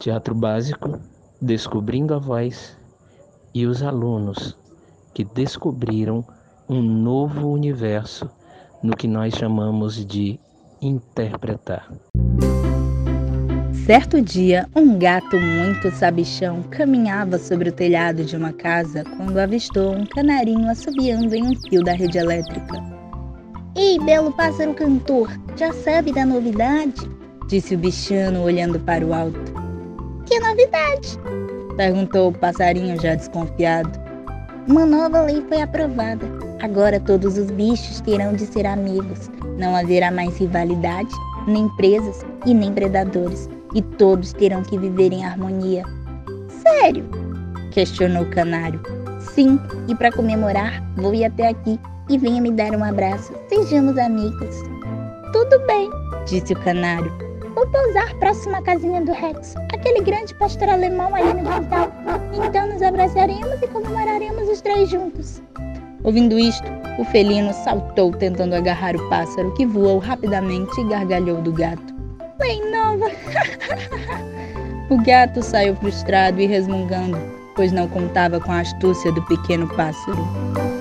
Teatro Básico, Descobrindo a Voz e os alunos que descobriram um novo universo no que nós chamamos de interpretar. Certo dia, um gato muito sabichão caminhava sobre o telhado de uma casa quando avistou um canarinho assobiando em um fio da rede elétrica. Ei, belo pássaro cantor, já sabe da novidade? Disse o bichano olhando para o alto. Que novidade? Perguntou o passarinho já desconfiado. Uma nova lei foi aprovada. Agora todos os bichos terão de ser amigos. Não haverá mais rivalidade, nem presas e nem predadores e todos terão que viver em harmonia. Sério? questionou o canário. Sim, e para comemorar, vou ir até aqui e venha me dar um abraço. Sejamos amigos. Tudo bem, disse o canário. Vou pousar próximo à casinha do Rex, aquele grande pastor alemão ali no quintal. Então nos abraçaremos e comemoraremos os três juntos. Ouvindo isto, o felino saltou tentando agarrar o pássaro que voou rapidamente e gargalhou do gato. Lei nova! o gato saiu frustrado e resmungando, pois não contava com a astúcia do pequeno pássaro.